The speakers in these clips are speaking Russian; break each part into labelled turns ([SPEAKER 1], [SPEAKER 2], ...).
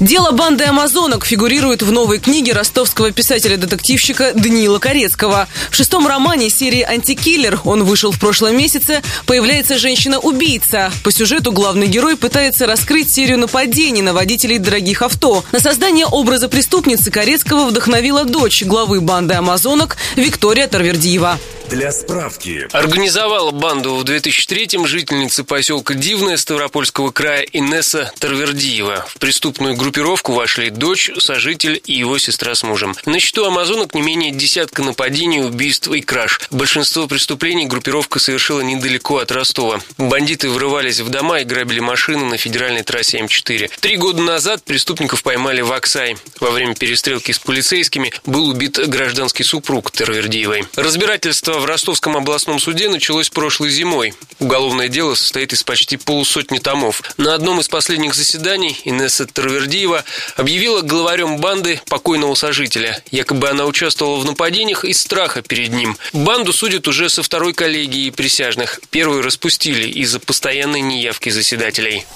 [SPEAKER 1] Дело банды амазонок фигурирует в новой книге ростовского писателя-детективщика Даниила Корецкого. В шестом романе серии «Антикиллер» он вышел в прошлом месяце, появляется женщина-убийца. По сюжету главный герой пытается раскрыть серию нападений на водителей дорогих авто. На создание образа преступницы Корецкого вдохновила дочь главы банды амазонок Виктория Тарвердиева.
[SPEAKER 2] Для справки.
[SPEAKER 3] Организовала банду в 2003-м жительница поселка Дивная Ставропольского края Инесса Тарвердиева. В преступную группировку вошли дочь, сожитель и его сестра с мужем. На счету амазонок не менее десятка нападений, убийств и краж. Большинство преступлений группировка совершила недалеко от Ростова. Бандиты врывались в дома и грабили машины на федеральной трассе М4. Три года назад преступников поймали в Оксай. Во время перестрелки с полицейскими был убит гражданский супруг Тарвердиевой. Разбирательство в Ростовском областном суде началось прошлой зимой. Уголовное дело состоит из почти полусотни томов. На одном из последних заседаний Инесса Тарвердиева объявила главарем банды покойного сожителя. Якобы она участвовала в нападениях из страха перед ним. Банду судят уже со второй коллегией присяжных. Первую распустили из-за постоянной неявки заседателей.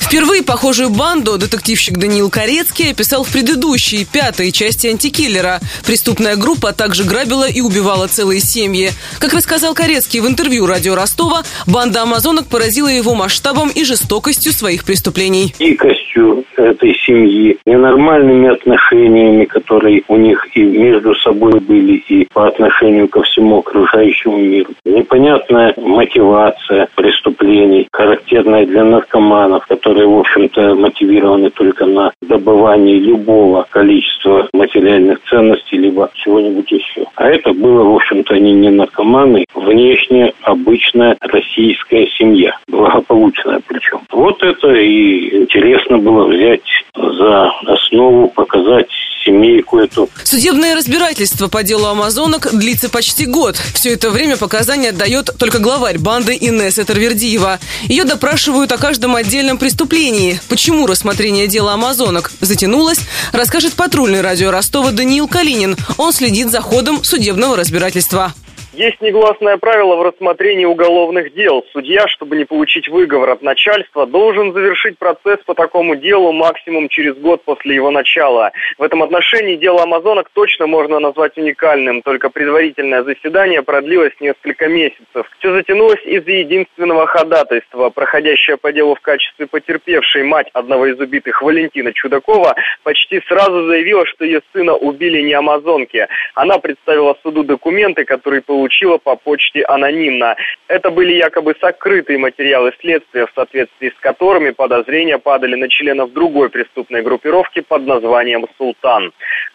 [SPEAKER 1] Впервые похожую банду детективщик Даниил Корецкий описал в предыдущей, пятой части «Антикиллера». Преступная группа также грабила и убивала целые семьи. Как рассказал Корецкий в интервью радио Ростова, банда амазонок поразила его масштабом и жестокостью своих преступлений.
[SPEAKER 4] Дикостью этой семьи, ненормальными отношениями, которые у них и между собой были, и по отношению ко всему окружающему миру. Непонятная мотивация преступлений, характерная для наркоманов, которые, в общем-то, мотивированы только на добывании любого количества материальных ценностей, либо чего-нибудь еще. А это было, в общем-то, они не наркоманы, внешне обычная российская семья, благополучная причем. Вот это и интересно было взять за основу, показать семейку эту.
[SPEAKER 1] Судебное разбирательство по делу амазонок длится почти год. Все это время показания дает только главарь банды Инесса Тарвердиева. Ее допрашивают о каждом отдельном преступлении. Почему рассмотрение дела амазонок затянулось, расскажет патрульный радио Ростова Даниил Калинин. Он следит за ходом судебного разбирательства.
[SPEAKER 5] Есть негласное правило в рассмотрении уголовных дел. Судья, чтобы не получить выговор от начальства, должен завершить процесс по такому делу максимум через год после его начала. В этом отношении дело амазонок точно можно назвать уникальным, только предварительное заседание продлилось несколько месяцев. Все затянулось из-за единственного ходатайства. Проходящая по делу в качестве потерпевшей мать одного из убитых Валентина Чудакова почти сразу заявила, что ее сына убили не амазонки. Она представила суду документы, которые получили получила по почте анонимно. Это были якобы сокрытые материалы следствия, в соответствии с которыми подозрения падали на членов другой преступной группировки под названием «Султан».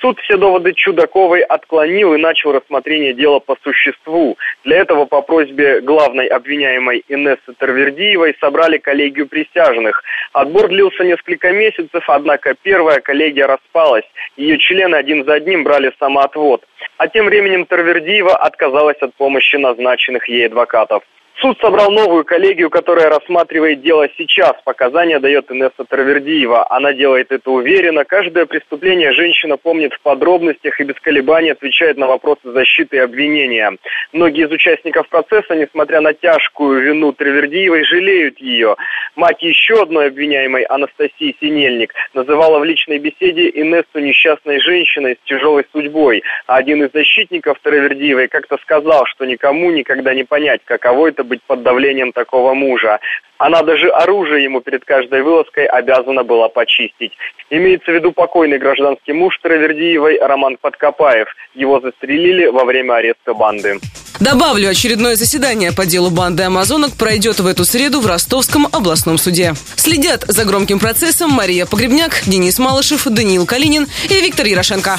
[SPEAKER 5] Суд все доводы Чудаковой отклонил и начал рассмотрение дела по существу. Для этого по просьбе главной обвиняемой Инессы Тарвердиевой собрали коллегию присяжных. Отбор длился несколько месяцев, однако первая коллегия распалась. Ее члены один за одним брали самоотвод. А тем временем Тарвердиева отказалась от помощи назначенных ей адвокатов. Суд собрал новую коллегию, которая рассматривает дело сейчас. Показания дает Инесса Травердиева. Она делает это уверенно. Каждое преступление женщина помнит в подробностях и без колебаний отвечает на вопросы защиты и обвинения. Многие из участников процесса, несмотря на тяжкую вину Травердиевой, жалеют ее. Мать еще одной обвиняемой, Анастасии Синельник, называла в личной беседе Инессу несчастной женщиной с тяжелой судьбой. А один из защитников Травердиевой как-то сказал, что никому никогда не понять, каково это быть под давлением такого мужа. Она даже оружие ему перед каждой вылазкой обязана была почистить. Имеется в виду покойный гражданский муж Травердиевой Роман Подкопаев. Его застрелили во время ареста банды.
[SPEAKER 1] Добавлю, очередное заседание по делу банды амазонок пройдет в эту среду в Ростовском областном суде. Следят за громким процессом Мария Погребняк, Денис Малышев, Даниил Калинин и Виктор Ярошенко.